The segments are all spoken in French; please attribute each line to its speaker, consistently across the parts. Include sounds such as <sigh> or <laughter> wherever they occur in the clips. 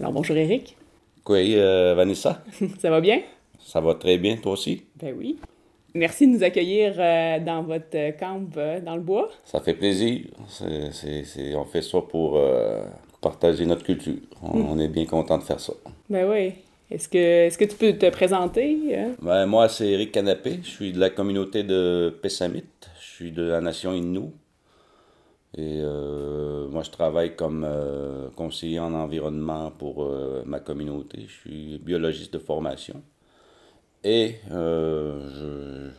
Speaker 1: Alors bonjour Eric.
Speaker 2: Oui, euh, Vanessa, <laughs>
Speaker 1: Ça va bien?
Speaker 2: ça va très bien, toi aussi?
Speaker 1: Ben oui. Merci de nous accueillir euh, dans votre euh, camp euh, dans le bois.
Speaker 2: Ça fait plaisir. C'est- c'est- c'est- on fait ça pour partager notre culture. On, on est bien content de faire ça.
Speaker 1: Ben oui. Est-ce que, est-ce que tu peux te présenter?
Speaker 2: Ben, moi, c'est Eric Canapé. Je suis de la communauté de Pessamit. Je suis de la nation Innu. Et euh, moi, je travaille comme euh, conseiller en environnement pour euh, ma communauté. Je suis biologiste de formation. Et je,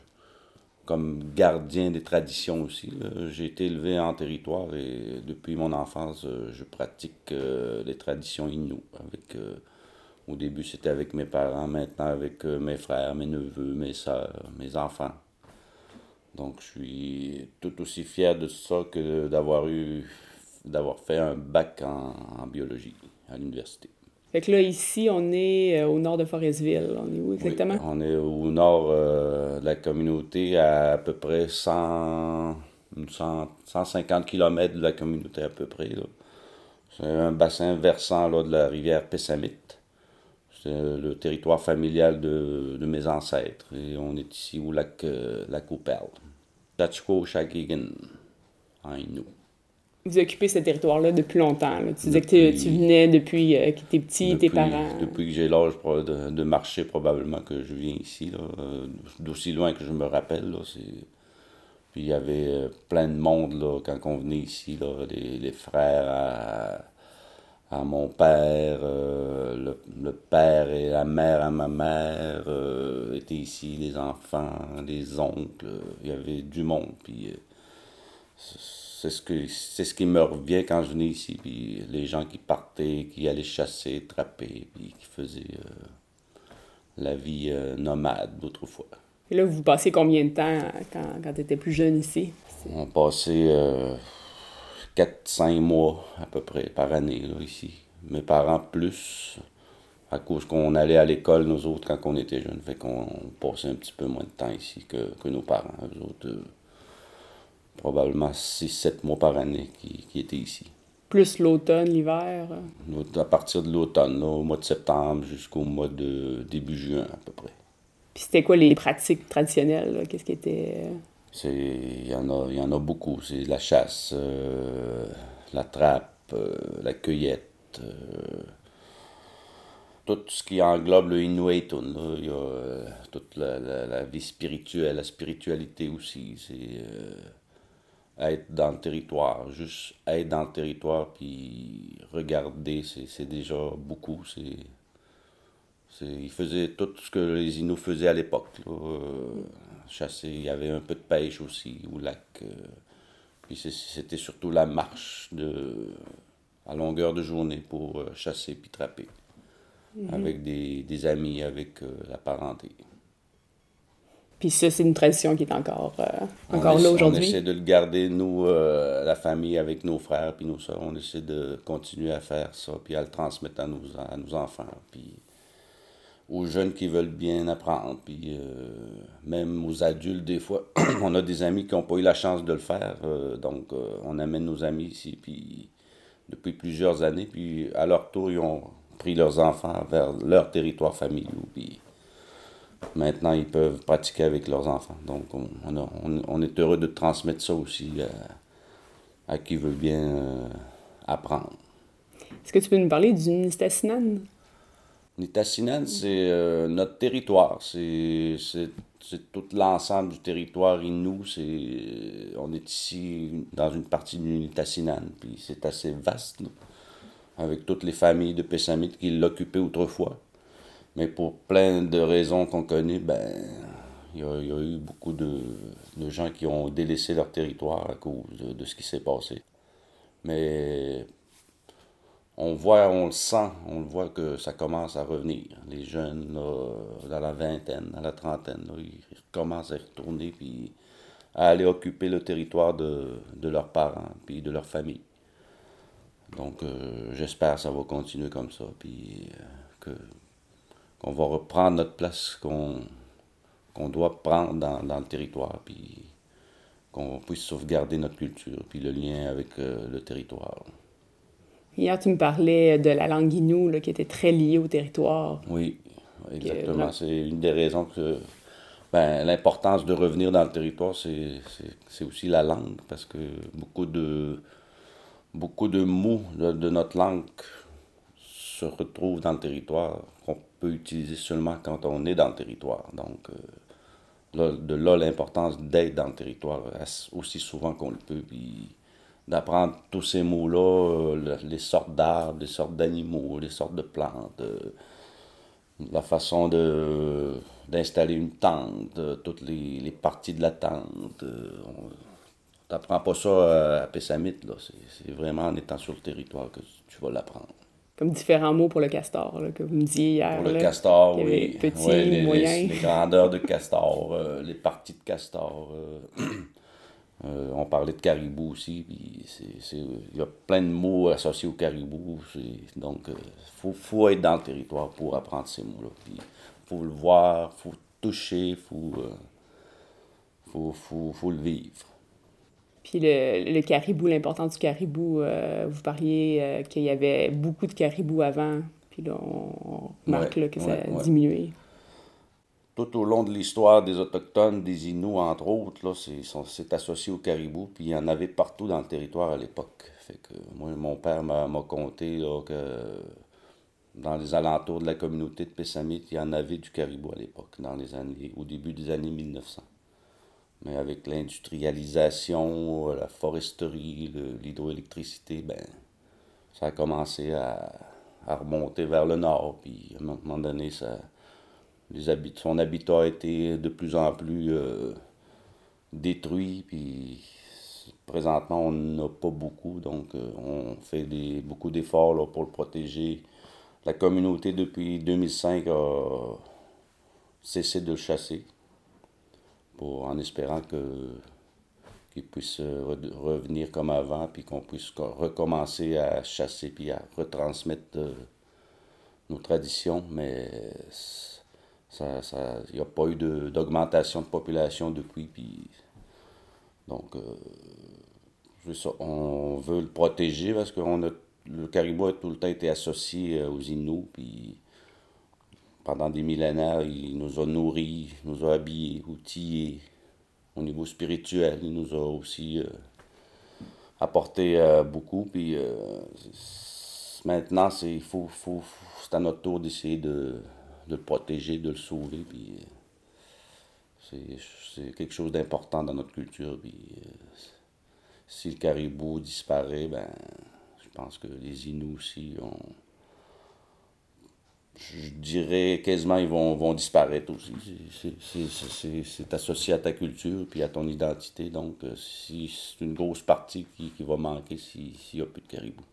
Speaker 2: comme gardien des traditions aussi. J'ai été élevé en territoire et depuis mon enfance, je pratique les traditions Innu. Avec, au début, c'était avec mes parents, maintenant avec mes frères, mes neveux, mes soeurs, mes enfants. Donc, je suis tout aussi fier de ça que d'avoir eu, d'avoir fait un bac en, en biologie à l'université.
Speaker 1: Fait que là, ici, on est euh, au nord de Forestville. On est où exactement?
Speaker 2: Oui, on est au nord euh, de la communauté, à à peu près 100, 100 150 km de la communauté à peu près. C'est un bassin versant là, de la rivière Pessamit. C'est le territoire familial de, de mes ancêtres. Et on est ici au lac, euh, Perles. Tachko Shakigan, en.
Speaker 1: Vous occupez ce territoire-là depuis longtemps. là. Tu disais que tu- venais depuis euh, que t'es petit, tes parents.
Speaker 2: Depuis que j'ai l'âge de, de marcher, probablement que je viens ici, euh, d'aussi loin que je me rappelle. Là. Puis il y avait euh, plein de monde là, quand on venait ici, là, les, les frères à, à mon père, euh, le, le père et la mère à ma mère euh, étaient ici, les enfants, les oncles, euh, il y avait du monde. Puis c'est ce, que, c'est ce qui me revient quand je venais ici. Puis les gens qui partaient, qui allaient chasser, trapper, puis qui faisaient la vie nomade d'autrefois.
Speaker 1: Et là, vous passez combien de temps quand, quand tu étais plus jeune ici?
Speaker 2: On passait 4-5 mois à peu près par année là, ici. Mes parents plus, à cause qu'on allait à l'école, nous autres, quand on était jeunes. Fait qu'on passait un petit peu moins de temps ici que, que nos parents. Eux autres, euh, probablement 6-7 mois par année qui, qui étaient ici.
Speaker 1: Plus l'automne, l'hiver? euh?
Speaker 2: À partir de l'automne, au mois de septembre jusqu'au mois de début juin à peu près.
Speaker 1: Puis c'était quoi les pratiques traditionnelles? Qu'est-ce qui était...
Speaker 2: il y en a, il y en a beaucoup. C'est la chasse, euh, la trappe, euh, la cueillette, euh, tout ce qui englobe le Inuitun. Il y a toute la, la- vie spirituelle, la spiritualité aussi. C'est être dans le territoire, juste être dans le territoire puis regarder, c'est, déjà beaucoup. C'est, ils faisaient tout ce que les Inuits faisaient à l'époque. Chasser, il y avait un peu de pêche aussi au lac. euh, puis c'était surtout la marche de, à longueur de journée pour euh, chasser puis trapper. Avec des, des amis, avec euh, la parenté.
Speaker 1: Puis ça, c'est une tradition qui est encore, euh,
Speaker 2: On
Speaker 1: encore là
Speaker 2: On
Speaker 1: aujourd'hui.
Speaker 2: essaie de le garder, nous, euh, la famille, avec nos frères puis nos soeurs. On essaie de continuer à faire ça, puis à le transmettre à nos, à nos enfants, puis aux jeunes qui veulent bien apprendre, puis euh, même aux adultes, des fois. <clears throat> on a des amis qui n'ont pas eu la chance de le faire, euh, donc euh, on amène nos amis ici, puis depuis plusieurs années, puis à leur tour, ils ont pris leurs enfants vers leur territoire familial, puis maintenant ils peuvent pratiquer avec leurs enfants. Donc on, est heureux de transmettre ça aussi à, qui veut bien apprendre.
Speaker 1: Est-ce que tu peux nous parler du Nistasinan?
Speaker 2: Nitassinan, c'est euh, notre territoire. C'est tout l'ensemble du territoire Innu. C'est- On est ici dans une partie du Nitassinan. Puis c'est assez vaste, avec toutes les familles de Pessamit qui l'occupaient autrefois. Mais pour plein de raisons qu'on connaît, ben, il y, a il y a eu beaucoup de, de gens qui ont délaissé leur territoire à cause de, de ce qui s'est passé. Mais on voit, on le sent, on le voit que ça commence à revenir. Les jeunes, dans la vingtaine, dans la trentaine, ils commencent à retourner puis à aller occuper le territoire de, leurs parents puis de leur famille. Donc, euh, j'espère que ça va continuer comme ça, puis euh, qu'on va reprendre notre place qu'on doit prendre dans, dans le territoire, puis qu'on puisse sauvegarder notre culture, puis le lien avec euh, le territoire.
Speaker 1: Hier, tu me parlais de la langue Innu, là, qui était très liée au territoire.
Speaker 2: Oui, exactement. C'est une des raisons que ben, l'importance de revenir dans le territoire, c'est aussi la langue, parce que beaucoup de, beaucoup de mots de, notre langue se retrouvent dans le territoire, qu'on peut utiliser seulement quand on est dans le territoire. Donc, euh, de là l'importance d'être dans le territoire aussi souvent qu'on le peut, puis d'apprendre tous ces mots-là, euh, les sortes d'arbres, les sortes d'animaux, les sortes de plantes. Euh, la façon de d'installer une tente, euh, toutes les, les, parties de la tente. On t'apprends pas ça à Pessamit, là. C'est vraiment en étant sur le territoire que tu vas l'apprendre.
Speaker 1: Comme différents mots pour le castor, là, que vous me disiez hier.
Speaker 2: Pour le castor, oui.
Speaker 1: Petit, les, moyen.
Speaker 2: Les, grandeurs de castor, les parties de castor. Euh, on parlait de caribou aussi, puis il y a plein de mots associés au caribou. Donc, il euh, faut, être dans le territoire pour apprendre ces mots-là. Il faut le voir, il faut toucher, il faut, euh, faut, le vivre.
Speaker 1: Puis le, caribou, l'importance du caribou, vous parliez qu'il y avait beaucoup de caribou avant, puis là, on, remarque que ça a diminué
Speaker 2: tout au long de l'histoire des Autochtones, des Inuits, entre autres, là, c'est, associé au caribou, puis il y en avait partout dans le territoire à l'époque. Fait que moi, mon père m'a, conté que dans les alentours de la communauté de Pessamit, il y en avait du caribou à l'époque, dans les années, au début des années 1900. Mais avec l'industrialisation, la foresterie, l'hydroélectricité, ben, ça a commencé à, à, remonter vers le nord, puis à un moment donné, ça son habitat a été de plus en plus euh, détruit, puis présentement, on n'a pas beaucoup, donc euh, on fait des, beaucoup d'efforts pour le protéger. La communauté, depuis 2005, a cessé de le chasser, pour, en espérant que qu'il puisse revenir comme avant, puis qu'on puisse recommencer à chasser, puis à retransmettre euh, nos traditions, mais il ça, n'y a pas eu d'augmentation de, population depuis. Puis, donc, euh, on veut le protéger parce que le caribou a tout le temps été associé euh, aux Inuits. Puis, pendant des millénaires, il nous a nourris, nous a habillés, outillés. Au niveau spirituel, il nous a aussi euh, apporté beaucoup. Puis, maintenant, c'est faut, faut, à notre tour d'essayer de de le protéger, de le sauver. Puis euh, c'est quelque chose d'important dans notre culture. Euh, si le caribou disparaît, ben je pense que les Inuits aussi ont. Je dirais quasiment ils vont, disparaître aussi. C'est associé à ta culture puis à ton identité. Donc, euh, si c'est une grosse partie qui, qui va manquer s'il n'y a plus de caribou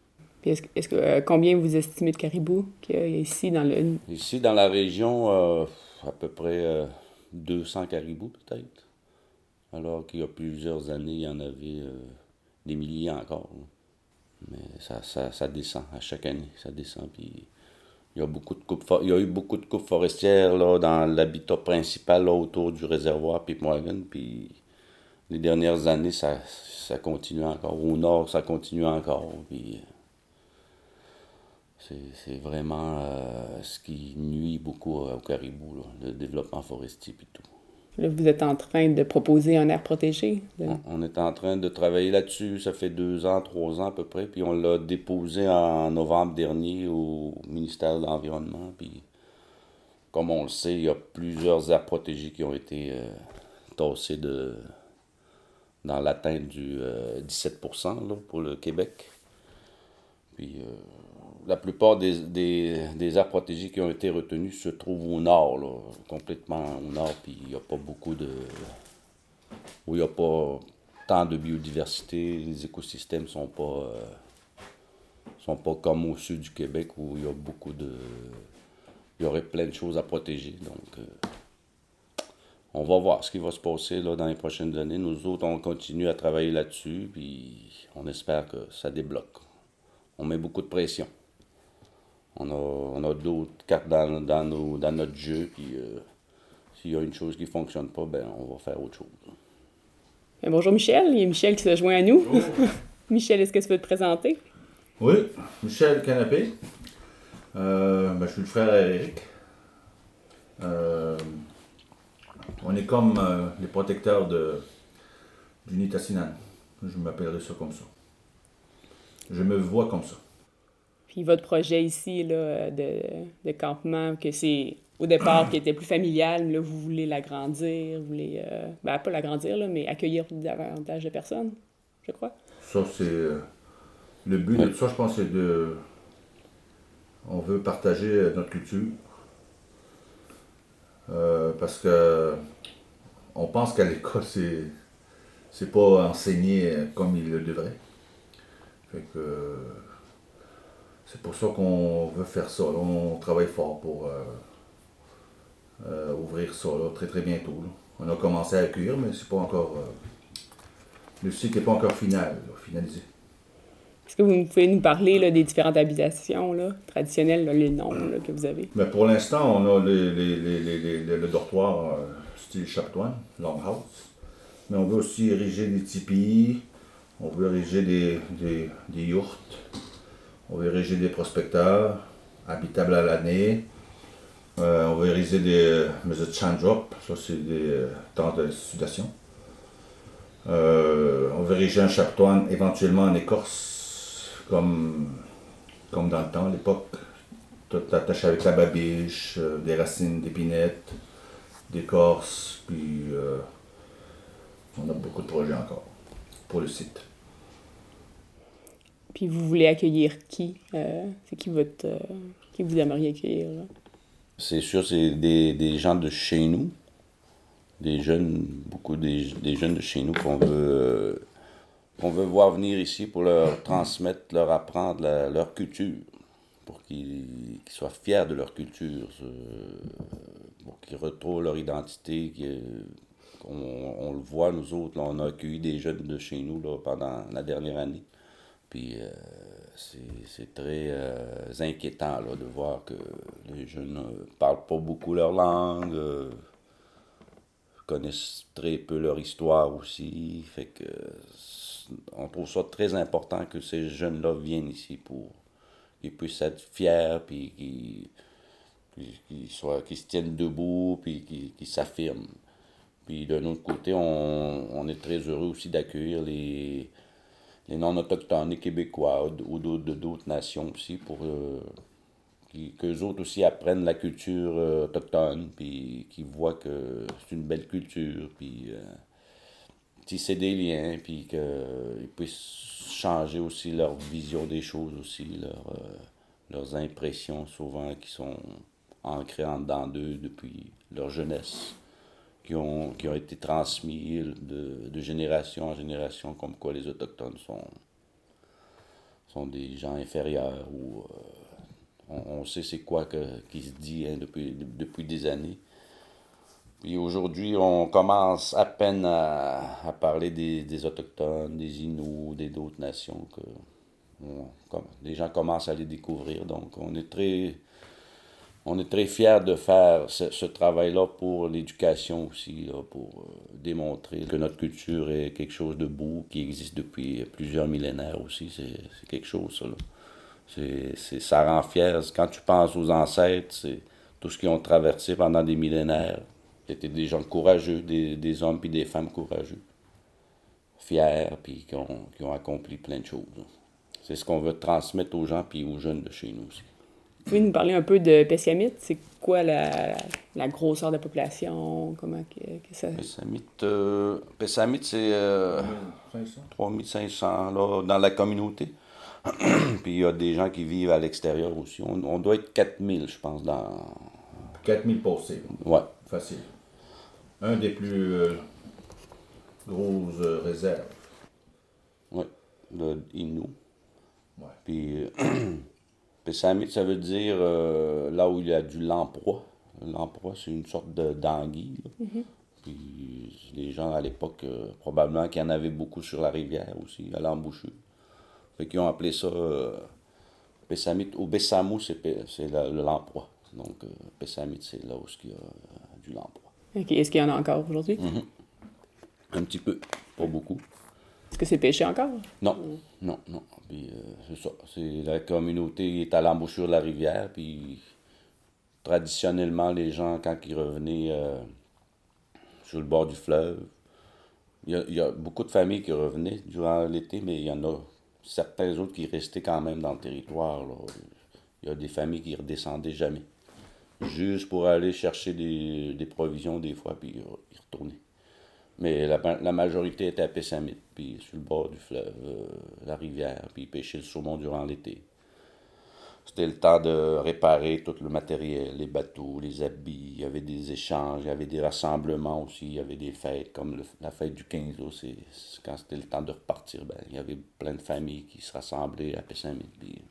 Speaker 1: est-ce, que, euh, combien vous estimez de caribous qu'il y a ici dans le...
Speaker 2: Ici, dans la région, euh, à peu près 200 euh, caribous peut-être. Alors qu'il y a plusieurs années, il y en avait des milliers encore. Mais ça, ça, descend à chaque année, ça descend. Puis il y a, beaucoup de il y a eu beaucoup de coupes forestières là, dans l'habitat principal autour du réservoir Pip Morgan. Puis les dernières années, ça, ça continue encore. Au nord, ça continue encore. Puis, c'est vraiment euh, ce qui nuit beaucoup au caribou, le développement forestier et tout.
Speaker 1: Là, vous êtes en train de proposer un air protégé?
Speaker 2: On est en train de travailler là-dessus. Ça fait deux ans, trois ans à peu près. Puis on l'a déposé en novembre dernier au ministère de l'Environnement. Puis comme on le sait, il y a plusieurs aires protégées qui ont été euh, tassées de, dans l'atteinte du 17% euh, pour le Québec. Puis la plupart des, des, aires protégées qui ont été retenues se trouvent au nord, complètement au nord, puis il n'y a pas beaucoup de. où il n'y a pas tant de biodiversité, les écosystèmes sont pas. Euh, sont pas comme au sud du Québec où il y a beaucoup de. Il y aurait plein de choses à protéger. Donc, euh, on va voir ce qui va se passer là, dans les prochaines années. Nous autres, on continue à travailler là-dessus, puis on espère que ça débloque. On met beaucoup de pression. On a, on a d'autres cartes dans, dans, nos, dans, notre jeu, puis euh, s'il y a une chose qui ne fonctionne pas, ben, on va faire autre chose.
Speaker 1: bonjour Michel, il y a Michel qui se joint à nous. <laughs> Michel, est-ce que tu peux te présenter?
Speaker 3: Oui, Michel Canapé. Euh, ben, je suis le frère Eric. Euh, on est comme euh, les protecteurs de, du Nitassinan. Je m'appellerai ça comme ça. Je me vois comme ça.
Speaker 1: Puis votre projet ici là, de, de campement, que c'est au départ qui était plus familial, là, vous voulez l'agrandir, vous voulez, euh, ben, pas l'agrandir, là, mais accueillir davantage de personnes, je crois.
Speaker 3: Ça, c'est. euh, le but de tout ça, je pense, c'est de. On veut partager euh, notre culture. Euh, parce que. On pense qu'à l'école, <laughs> c'est. C'est pas enseigné comme il le devrait. Fait que. C'est pour ça qu'on veut faire ça. là. On travaille fort pour. euh, euh, ouvrir ça là, très très bientôt. là. On a commencé à accueillir, mais c'est pas encore. euh, le cycle n'est pas encore final, finalisé.
Speaker 1: Est-ce que vous pouvez nous parler là, des différentes habitations là, traditionnelles, là, les noms que vous avez?
Speaker 3: Mais pour l'instant, on a les, les- les- le, dortoir euh, style chaptoine, longhouse. Mais on veut aussi ériger des tipis, on veut ériger des, des, des yurts, on ériger des prospecteurs habitables à l'année. Euh, on ériger des mesures de change-up, ça c'est des euh, temps de sudation. Euh, on ériger un chaptoine éventuellement en écorce, comme, comme dans le temps, à l'époque. Tout attaché avec la babiche, euh, des racines d'épinette, d'écorce, puis euh, on a beaucoup de projets encore pour le site.
Speaker 1: Puis vous voulez accueillir qui? Euh, c'est qui euh, qui vous aimeriez accueillir?
Speaker 2: C'est sûr, c'est des, des gens de chez nous, des jeunes, beaucoup des, des jeunes de chez nous qu'on veut, euh, veut voir venir ici pour leur transmettre, leur apprendre leur culture, pour qu'ils soient fiers de leur culture, pour qu'ils retrouvent leur identité, on le voit, nous autres, on a accueilli des jeunes de chez nous là, pendant la dernière année. Puis euh, c'est très euh, inquiétant là, de voir que les jeunes ne parlent pas beaucoup leur langue, euh, connaissent très peu leur histoire aussi. Fait que on trouve ça très important que ces jeunes-là viennent ici pour qu'ils puissent être fiers, puis qu'ils soient- qu'ils se tiennent debout, puis qu'ils qu'ils s'affirment. Puis d'un autre côté, on, on est très heureux aussi d'accueillir les, les non-autochtones, les Québécois ou d'autres nations aussi pour euh, qu'eux autres aussi apprennent la culture euh, autochtone, puis qu'ils voient que c'est une belle culture, puis euh, tisser des liens, puis qu'ils puissent changer aussi leur vision des choses aussi, euh, leurs impressions souvent qui sont ancrées en dedans d'eux depuis leur jeunesse qui ont, qui ont été transmis de, de génération en génération, comme quoi les Autochtones sont, sont des gens inférieurs ou euh, on, on sait c'est quoi que, qui se dit hein, depuis, depuis des années. Puis aujourd'hui, on commence à peine à, parler des, des Autochtones, des Inuits, des d'autres nations que comme, les gens commencent à les découvrir. Donc on est très on est très fiers de faire ce, travail-là pour l'éducation aussi, pour euh, démontrer que notre culture est quelque chose de beau, qui existe depuis plusieurs millénaires aussi. C'est quelque chose, ça. Là. Ça rend fier. Quand tu penses aux ancêtres, c'est tout ce qu'ils ont traversé pendant des millénaires. C'était des gens courageux, des, hommes puis des femmes courageux, fiers, puis qui ont, accompli plein de choses. C'est ce qu'on veut transmettre aux gens puis aux jeunes de chez nous aussi.
Speaker 1: Vous pouvez nous parler un peu de Pessamit? C'est quoi la, la grosseur de la population? Comment que, que ça...
Speaker 2: Pessamit, euh, c'est euh,
Speaker 3: 500?
Speaker 2: 3500 là, dans la communauté. <clears throat> Puis il y a des gens qui vivent à l'extérieur aussi. On, on doit être 4000, je pense, dans.
Speaker 3: 4000 postés,
Speaker 2: Ouais.
Speaker 3: facile. Un des plus euh, grosses euh, réserves.
Speaker 2: Ouais. De Innu.
Speaker 3: Ouais.
Speaker 2: Puis. <clears throat> euh, Pessamit, ça veut dire euh, là où il y a du lamproie. Lamproie, c'est une sorte de d'anguille. là. Puis les gens à l'époque, euh, probablement qu'il y en avait beaucoup sur la rivière aussi, à l'embouchure. Fait qu'ils ont appelé ça euh, Pessamit. Au Bessamou, c'est la- le lamproie. Donc, euh, Pessamit, c'est là où il y a du lamproie.
Speaker 1: Ok, Est-ce qu'il y en a encore aujourd'hui?
Speaker 2: Un petit peu, pas beaucoup.
Speaker 1: Est-ce que c'est pêché encore?
Speaker 2: Non, non, non. Puis, euh, c'est ça. La communauté est à l'embouchure de la rivière, traditionnellement, les gens, quand ils revenaient euh, sur le bord du fleuve, il y, a, beaucoup de familles qui revenaient durant l'été, mais il y en a certains autres qui restaient quand même dans le territoire. Il y a des familles qui redescendaient jamais. Juste pour aller chercher des, provisions des fois, puis y retourner. Mais la, la majorité était à Pessamit, puis sur le bord du fleuve, euh, la rivière, puis pêchaient le saumon durant l'été. C'était le temps de réparer tout le matériel, les bateaux, les habits. Il y avait des échanges, il y avait des rassemblements aussi, il y avait des fêtes, comme la fête du 15 août. c'est- c'est quand c'était le temps de repartir, ben, il y avait plein de familles qui se rassemblaient à Pessamit, puis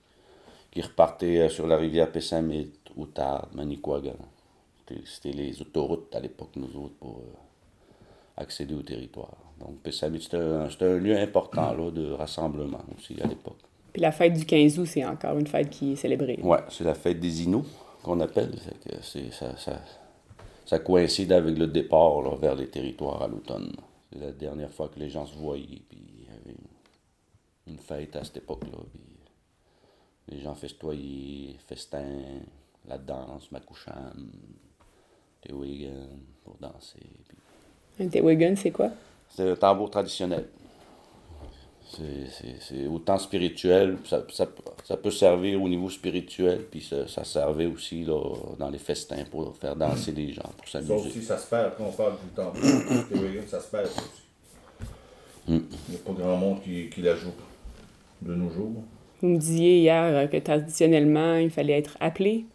Speaker 2: qui repartaient euh, sur la rivière Pessamit, Outarde, Manicouagan. C'était les autoroutes à l'époque, nous autres, pour euh, accéder au territoire. Donc, Pessamit, c'était un, lieu important là, de rassemblement aussi à l'époque.
Speaker 1: Puis la fête du 15 août, c'est encore une fête qui est célébrée.
Speaker 2: Ouais, c'est la fête des Inuits qu'on appelle. Que ça, ça, ça coïncide avec le départ là, vers les territoires à l'automne. C'est la dernière fois que les gens se voyaient, puis il y avait une, une fête à cette époque-là. Les gens festoyaient, festin, la danse, Makusham, Tewigan, pour danser. Puis
Speaker 1: Un Tewigan, c'est quoi?
Speaker 2: c'est un tambour traditionnel. C'est- C'est c'est autant spirituel, ça, ça, ça peut servir au niveau spirituel, puis ça, ça servait aussi là, dans les festins pour faire danser les gens, pour
Speaker 3: Ça
Speaker 2: s'amuser.
Speaker 3: aussi, ça se perd quand on parle du. Théorie, ça se perd aussi.
Speaker 2: Mm.
Speaker 3: Il n'y a pas grand monde qui, qui la joue de nos jours.
Speaker 1: Vous me disiez hier euh, que traditionnellement, il fallait être appelé.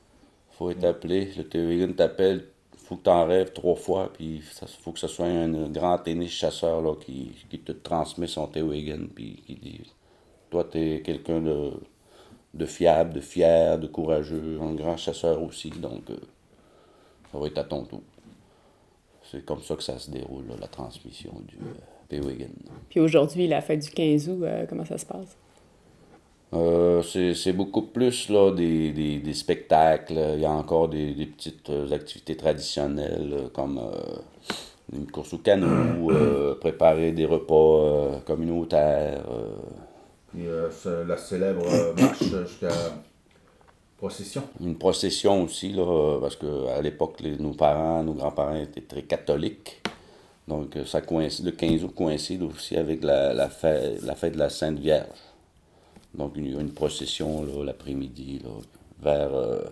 Speaker 2: faut être appelé, le Théorin t'appelle, faut que tu en rêves trois fois, puis il faut que ce soit un grand tennis chasseur là, qui, te transmet son Théorin, puis qui dit Toi, tu es quelqu'un de, de fiable, de fier, de courageux, un grand chasseur aussi, donc euh, ça va être à ton tour. C'est comme ça que ça se déroule, la transmission du euh, Théorin.
Speaker 1: Puis aujourd'hui, la fête du 15 août, euh, comment ça se passe?
Speaker 2: Euh, c'est beaucoup plus là, des, des, des spectacles. Il y a encore des, des petites euh, activités traditionnelles euh, comme euh, une course au canot, euh, préparer des repas communautaires.
Speaker 3: Puis ce- la célèbre marche jusqu'à procession.
Speaker 2: une procession aussi, là, parce qu'à l'époque, nos parents, nos grands-parents étaient très catholiques. Donc ça coïncide, le 15 août coïncide aussi avec la, la, fête, la fête de la Sainte Vierge. Donc il y a une procession l'après-midi vers... euh,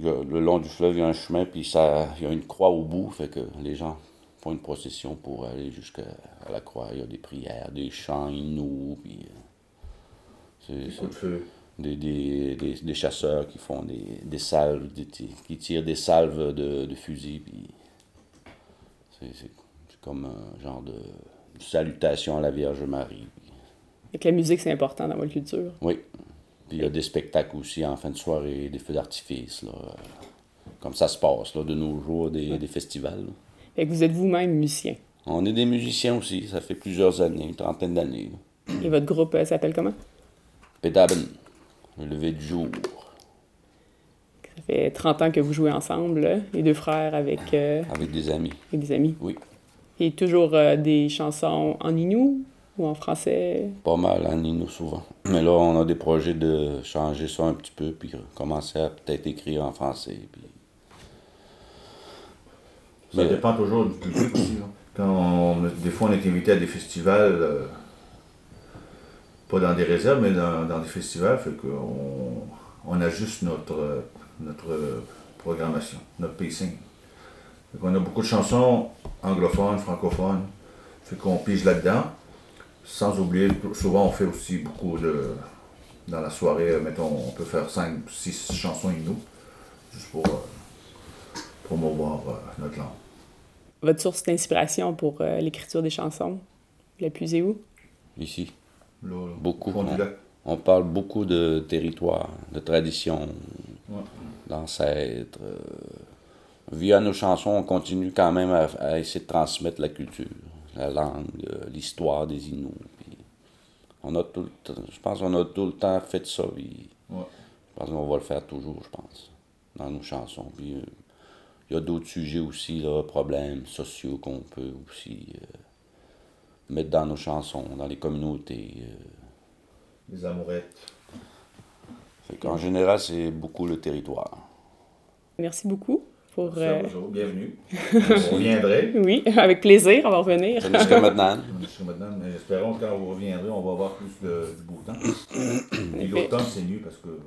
Speaker 2: le long du fleuve, il y a un chemin, puis ça, il y a une croix au bout, fait que les gens font une procession pour aller jusqu'à la croix. Il y a des prières, des chants inuits, puis... euh, c'est- des, des, des, des chasseurs qui font des, des salves, qui tirent des salves de, de fusil, puis c'est, comme un genre de, de salutation à la Vierge Marie. puis-
Speaker 1: Fait que la musique, c'est important dans votre culture.
Speaker 2: oui. Puis il y a des spectacles aussi en fin de soirée, des feux d'artifice, là, comme ça se passe là, de nos jours, des, des festivals. là.
Speaker 1: Fait que vous êtes vous-même musicien.
Speaker 2: On est des musiciens aussi, ça fait plusieurs années, une trentaine d'années.
Speaker 1: Et votre groupe euh, s'appelle comment?
Speaker 2: Pédaben, le lever du jour.
Speaker 1: Ça fait 30 ans que vous jouez ensemble, là, les deux frères avec, euh,
Speaker 2: Avec des amis,
Speaker 1: avec des amis.
Speaker 2: oui.
Speaker 1: Et toujours euh, des chansons en inou ou en français?
Speaker 2: Pas mal en Nino souvent. Mais là, on a des projets de changer ça un petit peu, puis commencer à peut-être écrire en français. Puis...
Speaker 3: Ça
Speaker 2: Mais-
Speaker 3: dépend toujours du public aussi. là. Quand on- des fois on est invité à des festivals, euh, pas dans des réserves, mais dans, dans des festivals, fait qu'on on ajuste notre, notre programmation, notre pacing. Fait qu'on a beaucoup de chansons anglophones, francophones, fait qu'on pige là-dedans. Sans oublier, souvent on fait aussi beaucoup de. Dans la soirée, euh, mettons, on peut faire 5 6 chansons inou, juste pour euh, promouvoir euh, notre langue.
Speaker 1: Votre source d'inspiration pour euh, l'écriture des chansons, vous puisez où?
Speaker 2: Ici,
Speaker 3: Là, là,
Speaker 2: Beaucoup, on parle beaucoup de territoire, de tradition,
Speaker 3: Ouais.
Speaker 2: d'ancêtres. euh. Via nos chansons, on continue quand même à, à essayer de transmettre la culture, la langue, euh, l'histoire des Inuits. puis on a tout le temps- je pense qu'on a tout le temps fait ça. puis
Speaker 3: Ouais.
Speaker 2: Je pense qu'on va le faire toujours, je pense, dans nos chansons. Puis, euh, il y a d'autres sujets aussi, là, problèmes sociaux qu'on peut aussi euh, mettre dans nos chansons, dans les communautés. euh.
Speaker 3: Les amourettes.
Speaker 2: Fait qu'en général, c'est beaucoup le territoire.
Speaker 1: Merci beaucoup pour... Euh,
Speaker 3: vous autres, bienvenue. <laughs> On reviendrait.
Speaker 1: Oui, avec plaisir, on va revenir.
Speaker 2: C'est jusqu'à <laughs> maintenant.
Speaker 3: Jusqu'à maintenant, mais espérons que quand vous reviendrez, on va avoir plus de, du beau temps. <coughs> Et l'automne, c'est mieux parce que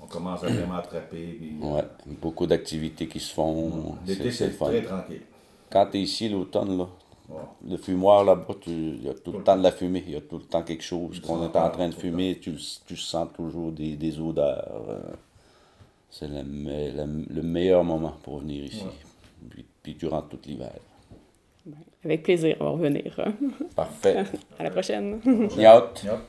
Speaker 3: on commence à vraiment attraper. Puis,
Speaker 2: Ouais, beaucoup d'activités qui se font.
Speaker 3: L'été,
Speaker 2: C'est
Speaker 3: très tranquille.
Speaker 2: Quand tu es ici l'automne, là,
Speaker 3: Ouais.
Speaker 2: le fumoir là-bas, tu- il y a tout le temps de la fumée, il y a tout le temps quelque chose qu'on est en train de fumer, tu, tu sens toujours des, des odeurs. euh, C'est le, me- le- le meilleur moment pour venir ici. Puis, puis durant tout l'hiver.
Speaker 1: Avec plaisir, on va revenir.
Speaker 2: Parfait. <laughs>
Speaker 1: À la prochaine.
Speaker 2: Yacht.
Speaker 3: Yep.